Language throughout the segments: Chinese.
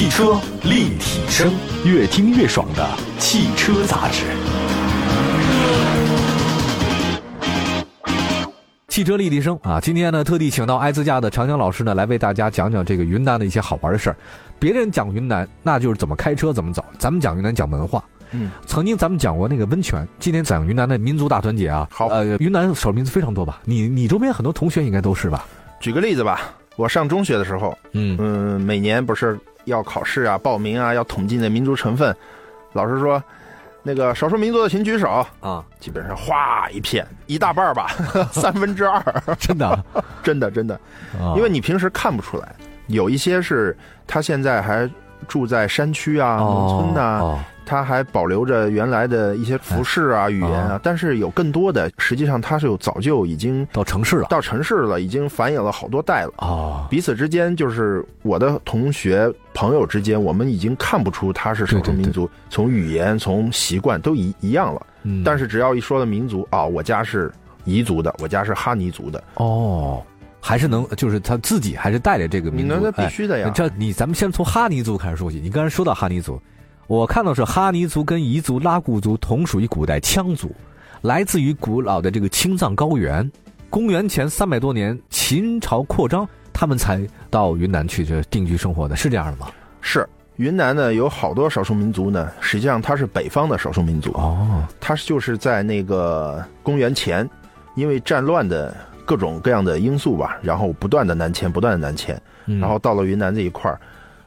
汽车立体声，越听越爽的汽车杂志。汽车立体声啊，今天呢特地请到爱自驾的长江老师呢来为大家讲讲这个云南的一些好玩的事儿。别人讲云南那就是怎么开车怎么走，咱们讲云南讲文化。嗯，曾经咱们讲过那个温泉，今天讲云南的民族大团结啊。好，呃，云南少数民族非常多吧？你你周边很多同学应该都是吧？举个例子吧，我上中学的时候，嗯嗯，每年不是要考试啊、报名啊，要统计那民族成分，老师说。那个少数民族的请举手啊！基本上哗一片，一大半吧，三分之二，真的，真的，真的，因为你平时看不出来，有一些是他现在还住在山区啊、农村呐。它还保留着原来的一些服饰啊、语言啊，但是有更多的，实际上它是有早就已经到城市了，到城市了，已经繁衍了好多代了。啊。彼此之间，就是我的同学朋友之间，我们已经看不出他是少数民族，从语言、从习惯都一一样了。但是只要一说到民族啊，我家是彝族的，我家是哈尼族的，哦，还是能，就是他自己还是带着这个民族，那必须的呀。这你咱们先从哈尼族开始说起。你刚才说到哈尼族。我看到是哈尼族跟彝族、拉祜族同属于古代羌族，来自于古老的这个青藏高原。公元前三百多年，秦朝扩张，他们才到云南去这定居生活的，是这样的吗？是，云南呢有好多少数民族呢，实际上它是北方的少数民族哦，它就是在那个公元前，因为战乱的各种各样的因素吧，然后不断的南迁，不断的南迁，然后到了云南这一块儿。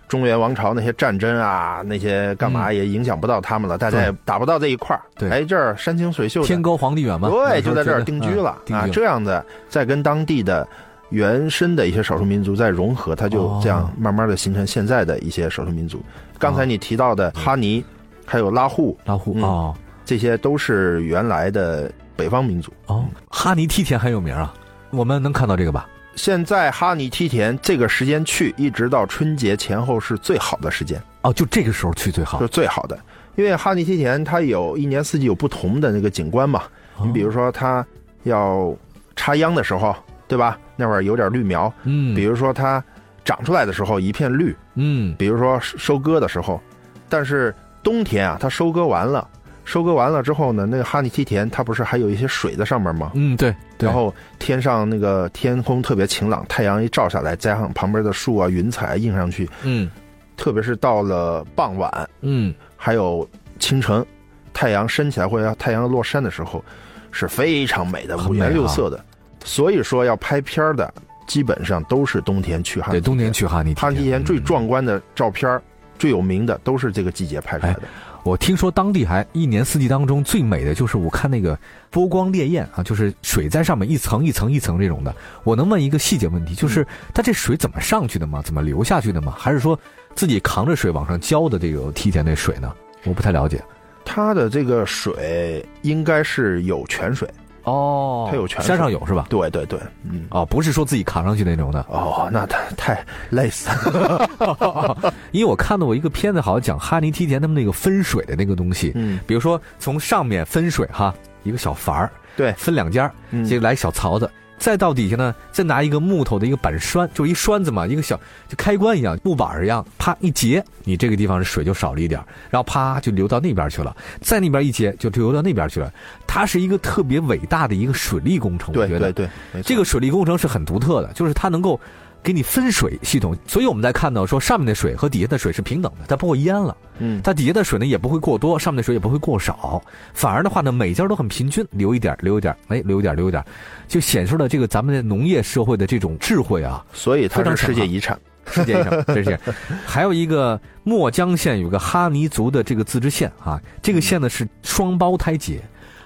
中原王朝那些战争啊，那些干嘛也影响不到他们了，大家也打不到这一块儿。对，哎，这儿山清水秀，天高皇帝远嘛。对，就在这儿定居了啊。这样的，再跟当地的原生的一些少数民族再融合，它就这样慢慢的形成现在的一些少数民族。刚才你提到的哈尼，还有拉祜，拉祜啊，这些都是原来的北方民族。哦，哈尼梯田很有名啊，我们能看到这个吧？现在哈尼梯田这个时间去，一直到春节前后是最好的时间哦，就这个时候去最好，是最好的。因为哈尼梯田它有一年四季有不同的那个景观嘛，你比如说它要插秧的时候，对吧？那会儿有点绿苗，嗯，比如说它长出来的时候一片绿，嗯，比如说收割的时候，但是冬天啊，它收割完了。收割完了之后呢，那个哈尼梯田它不是还有一些水在上面吗？嗯，对。然后天上那个天空特别晴朗，太阳一照下来，加上旁边的树啊、云彩映上去，嗯，特别是到了傍晚，嗯，还有清晨，太阳升起来或者太阳落山的时候，是非常美的，五颜六色的。所以说要拍片的，基本上都是冬天去哈尼。对，冬天去哈尼。哈尼梯田最壮观的照片，最有名的都是这个季节拍出来的。我听说当地还一年四季当中最美的就是我看那个波光潋滟啊，就是水在上面一层一层一层这种的。我能问一个细节问题，就是它这水怎么上去的吗？怎么流下去的吗？还是说自己扛着水往上浇的这个梯田那水呢？我不太了解。它的这个水应该是有泉水。哦，他有权，山上有是吧？对对对，嗯，哦，不是说自己扛上去那种的。哦，那太太累死了。因为我看到过一个片子，好像讲哈尼梯田他们那个分水的那个东西，嗯，比如说从上面分水哈，一个小阀儿，对，分两家，就来小槽子。再到底下呢，再拿一个木头的一个板栓，就一栓子嘛，一个小就开关一样，木板一样，啪一截，你这个地方的水就少了一点，然后啪就流到那边去了，在那边一截就流到那边去了。它是一个特别伟大的一个水利工程，我觉得对对，这个水利工程是很独特的，就是它能够。给你分水系统，所以我们在看到说上面的水和底下的水是平等的，它不会淹了。嗯，它底下的水呢也不会过多，上面的水也不会过少，反而的话呢每家都很平均，留一点留一点，哎留一点留一点，就显示了这个咱们的农业社会的这种智慧啊。所以它是世界遗产，世界遗产，这是。还有一个墨江县有个哈尼族的这个自治县啊，这个县呢是双胞胎节。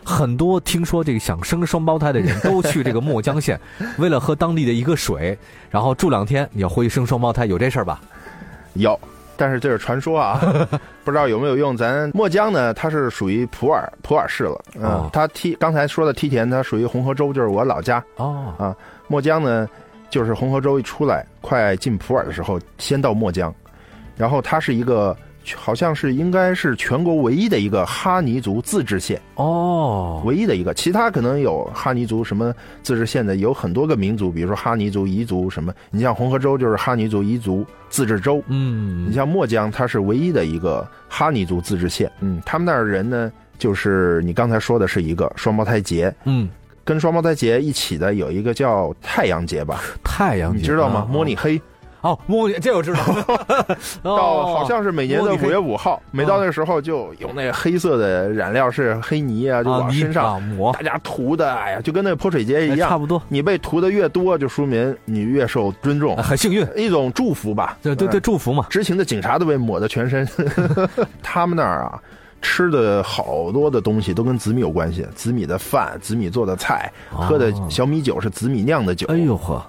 很多听说这个想生双胞胎的人都去这个墨江县，为了喝当地的一个水，然后住两天，你要回去生双胞胎，有这事儿吧？有，但是这是传说啊，不知道有没有用。咱墨江呢，它是属于普洱普洱市了，嗯，它梯刚才说的梯田，它属于红河州，就是我老家哦啊。墨江呢，就是红河州一出来，快进普洱的时候，先到墨江，然后它是一个。好像是应该是全国唯一的一个哈尼族自治县。哦，唯一的一个，其他可能有哈尼族什么自治县的有很多个民族，比如说哈尼族、彝族什么。你像红河州就是哈尼族彝族自治州，嗯，你像墨江它是唯一的一个哈尼族自治县，嗯，他们那儿人呢，就是你刚才说的是一个双胞胎节，嗯，跟双胞胎节一起的有一个叫太阳节吧，太阳节你知道吗？摸你黑。哦，摸这我知道，到好像是每年的五月五号，每到那时候就有那个黑色的染料是黑泥啊，就往身上抹，大家涂的，哎呀，就跟那泼水节一样，差不多。你被涂的越多，就说明你越受尊重，很幸运，一种祝福吧。对对对，祝福嘛。执勤的警察都被抹的全身。他们那儿啊，吃的好多的东西都跟紫米有关系，紫米的饭，紫米做的菜，喝的小米酒是紫米酿的酒。哎呦呵。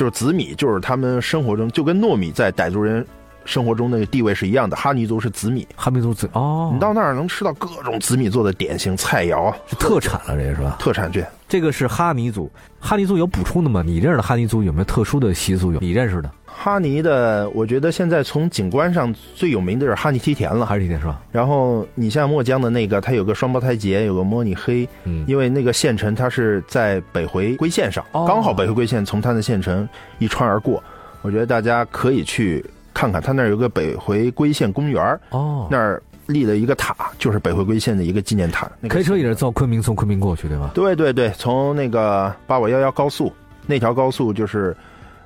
就是紫米，就是他们生活中就跟糯米在傣族人生活中那个地位是一样的。哈尼族是紫米，哈尼族紫哦，你到那儿能吃到各种紫米做的点心菜肴，特产了，这个是吧？特产对，这个是哈尼族。哈尼族有补充的吗？你认识的哈尼族有没有特殊的习俗？有你认识的？哈尼的，我觉得现在从景观上最有名的是哈尼梯田了，哈尼梯田是吧？然后你像墨江的那个，它有个双胞胎节，有个摸你黑，嗯，因为那个县城它是在北回归线上，刚好北回归线从它的县城一穿而过，我觉得大家可以去看看，它那儿有个北回归线公园哦，那儿立了一个塔，就是北回归线的一个纪念塔。开车也是从昆明从昆明过去对吧？对对对，从那个八五幺幺高速那条高速就是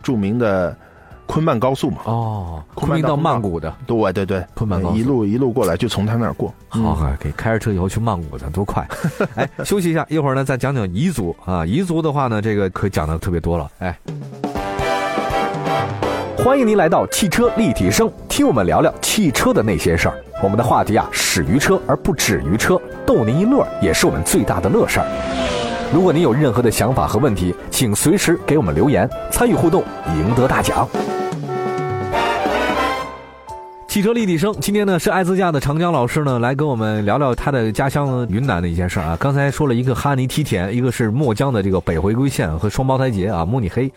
著名的。昆曼高速嘛，哦，昆明到曼谷的，对对对，昆曼高速一路一路过来就从他那儿过，好，可以开着车以后去曼谷，的多快！哎，休息一下，一会儿呢再讲讲彝族啊，彝族的话呢，这个可讲的特别多了。哎，欢迎您来到汽车立体声，听我们聊聊汽车的那些事儿。我们的话题啊，始于车而不止于车，逗您一乐也是我们最大的乐事儿。如果您有任何的想法和问题，请随时给我们留言，参与互动，赢得大奖。汽车立体声，今天呢是爱自驾的长江老师呢来跟我们聊聊他的家乡云南的一件事啊。刚才说了一个哈尼梯田，一个是墨江的这个北回归线和双胞胎节啊，慕尼黑，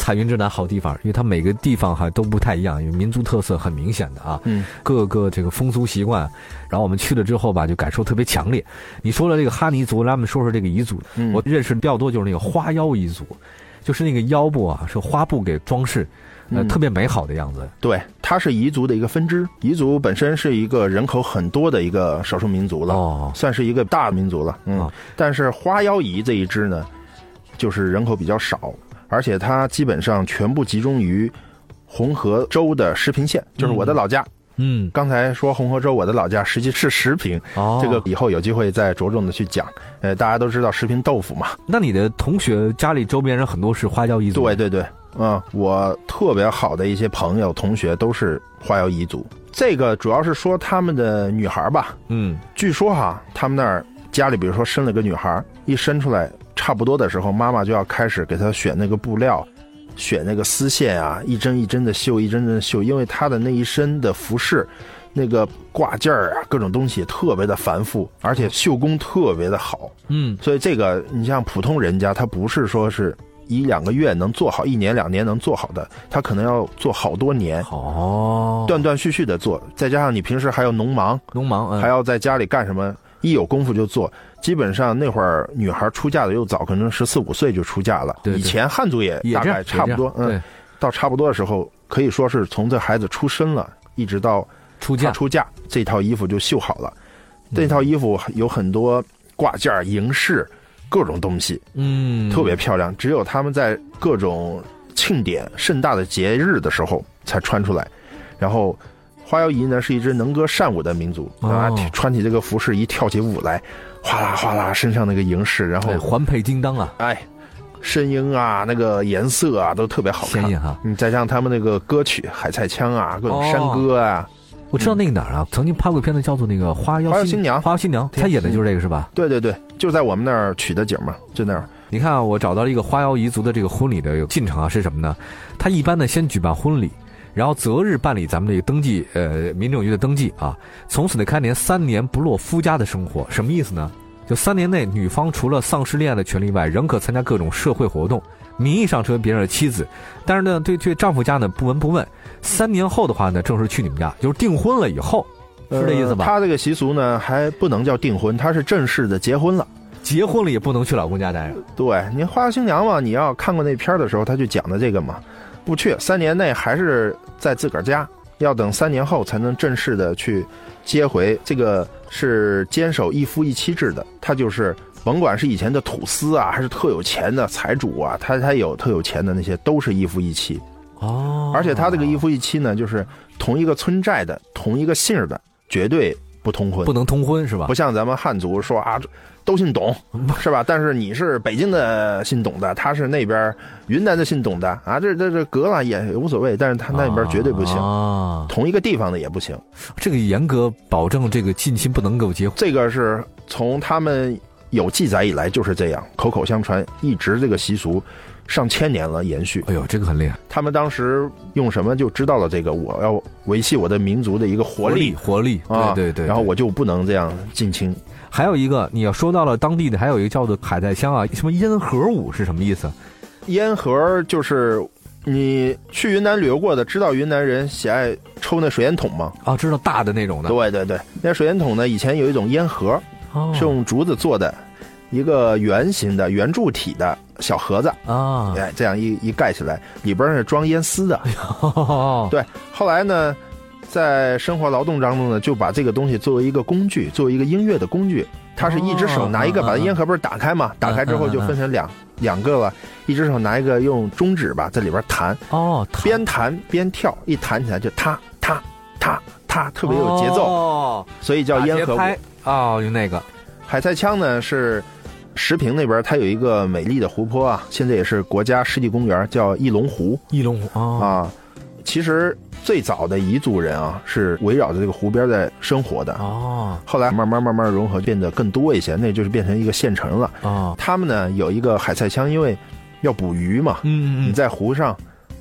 彩云之南好地方，因为它每个地方哈都不太一样，因为民族特色很明显的啊，嗯，各个这个风俗习惯，然后我们去了之后吧，就感受特别强烈。你说了这个哈尼族，咱们说说这个彝族，我认识比较多就是那个花腰彝族，就是那个腰部啊是花布给装饰。呃，特别美好的样子。对，它是彝族的一个分支。彝族本身是一个人口很多的一个少数民族了，哦，算是一个大民族了。嗯，但是花腰彝这一支呢，就是人口比较少，而且它基本上全部集中于红河州的石屏县，就是我的老家。嗯，刚才说红河州我的老家，实际是石屏。哦，这个以后有机会再着重的去讲。呃，大家都知道石屏豆腐嘛。那你的同学家里周边人很多是花椒彝族？对对对。嗯，我特别好的一些朋友、同学都是花椒彝族。这个主要是说他们的女孩吧。嗯，据说哈，他们那儿家里，比如说生了个女孩，一生出来差不多的时候，妈妈就要开始给她选那个布料，选那个丝线啊，一针一针的绣，一针针的绣，因为她的那一身的服饰，那个挂件儿啊，各种东西特别的繁复，而且绣工特别的好。嗯，所以这个你像普通人家，他不是说是。一两个月能做好，一年两年能做好的，他可能要做好多年，哦，断断续续的做，再加上你平时还要农忙，农忙还要在家里干什么，一有功夫就做。基本上那会儿女孩出嫁的又早，可能十四五岁就出嫁了。以前汉族也大概差不多，嗯，到差不多的时候，可以说是从这孩子出生了，一直到出嫁，出嫁这套衣服就绣好了。这套衣服有很多挂件、银饰。各种东西，嗯，特别漂亮。只有他们在各种庆典、盛大的节日的时候才穿出来。然后，花腰彝呢是一支能歌善舞的民族啊，穿起这个服饰一跳起舞来，哗啦哗啦，身上那个银饰，然后环佩金当啊，哎，声音啊，那个颜色啊，都特别好看哈。你再加上他们那个歌曲，海菜腔啊，各种山歌啊。我知道那个哪儿啊，曾经拍过片子叫做那个《花妖新娘》，花妖新娘，她演的就是这个是吧？对对对，就在我们那儿取的景嘛，就那儿。你看啊，我找到了一个花妖彝族的这个婚礼的进程啊，是什么呢？他一般呢先举办婚礼，然后择日办理咱们这个登记，呃，民政局的登记啊，从此呢开年三年不落夫家的生活，什么意思呢？就三年内女方除了丧失恋爱的权利外，仍可参加各种社会活动。名义上成为别人的妻子，但是呢，对对丈夫家呢不闻不问。三年后的话呢，正式去你们家，就是订婚了以后，是这意思吧？他这个习俗呢，还不能叫订婚，他是正式的结婚了。结婚了也不能去老公家待着。对你花花新娘嘛，你要看过那片的时候，他就讲的这个嘛，不去三年内还是在自个儿家，要等三年后才能正式的去接回。这个是坚守一夫一妻制的，他就是甭管是以前的土司啊，还是特有钱的财主啊，他他有特有钱的那些，都是一夫一妻。哦，而且他这个一夫一妻呢，就是同一个村寨的、同一个姓的，绝对不通婚，不能通婚是吧？不像咱们汉族说啊，都姓董是吧？但是你是北京的姓董的，他是那边云南的姓董的啊，这这这隔了也无所谓，但是他那边绝对不行啊，同一个地方的也不行。这个严格保证这个近亲不能够结婚，这个是从他们有记载以来就是这样，口口相传，一直这个习俗。上千年了，延续。哎呦，这个很厉害。他们当时用什么就知道了这个，我要维系我的民族的一个活力，活力。对对对。然后我就不能这样近亲。还有一个，你要说到了当地的，还有一个叫做海带香啊，什么烟盒舞是什么意思？烟盒就是你去云南旅游过的，知道云南人喜爱抽那水烟筒吗？啊，知道大的那种的。对对对，那水烟筒呢，以前有一种烟盒，是用竹子做的。一个圆形的圆柱体的小盒子啊，哎，这样一一盖起来，里边是装烟丝的。对，后来呢，在生活劳动当中呢，就把这个东西作为一个工具，作为一个音乐的工具。他是一只手拿一个，把烟盒不是打开嘛？打开之后就分成两两个了，一只手拿一个，用中指吧在里边弹。哦，边弹边跳，一弹起来就踏踏踏踏，特别有节奏，哦所以叫烟盒舞。哦，用那个海菜枪呢是。石屏那边它有一个美丽的湖泊啊，现在也是国家湿地公园，叫翼龙湖。翼龙湖啊，其实最早的彝族人啊是围绕着这个湖边在生活的哦。后来慢慢慢慢融合，变得更多一些，那就是变成一个县城了啊。他们呢有一个海菜枪，因为要捕鱼嘛，嗯嗯，你在湖上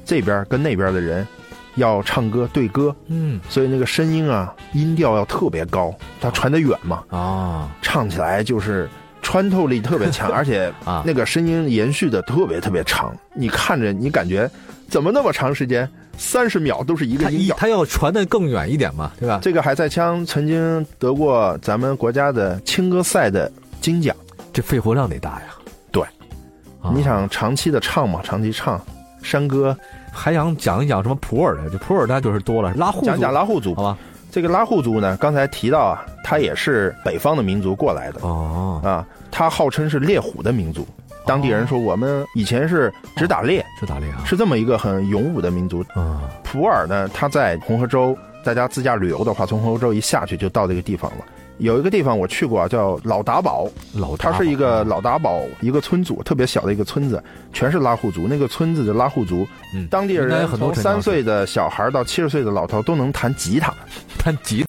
这边跟那边的人要唱歌对歌，嗯，所以那个声音啊音调要特别高，它传得远嘛啊，唱起来就是。穿透力特别强，而且啊，那个声音延续的特别特别长。你看着，你感觉怎么那么长时间？三十秒都是一个音调。它要传的更远一点嘛，对吧？这个海塞枪曾经得过咱们国家的青歌赛的金奖。这肺活量得大呀。对，你想长期的唱嘛，长期唱山歌，还想讲一讲什么普洱的？这普洱那就是多了。拉祜讲讲拉祜族，好吧？这个拉祜族呢，刚才提到啊，他也是北方的民族过来的。哦。啊，他号称是猎虎的民族，当地人说我们以前是只打猎，只打猎啊，是这么一个很勇武的民族。啊。普洱呢，他在红河州，大家自驾旅游的话，从红河州一下去就到这个地方了。有一个地方我去过啊，叫老达堡，老它是一个老达堡一个村组，特别小的一个村子，全是拉祜族。那个村子的拉祜族，当地人从三岁的小孩到七十岁的老头都能弹吉他。弹吉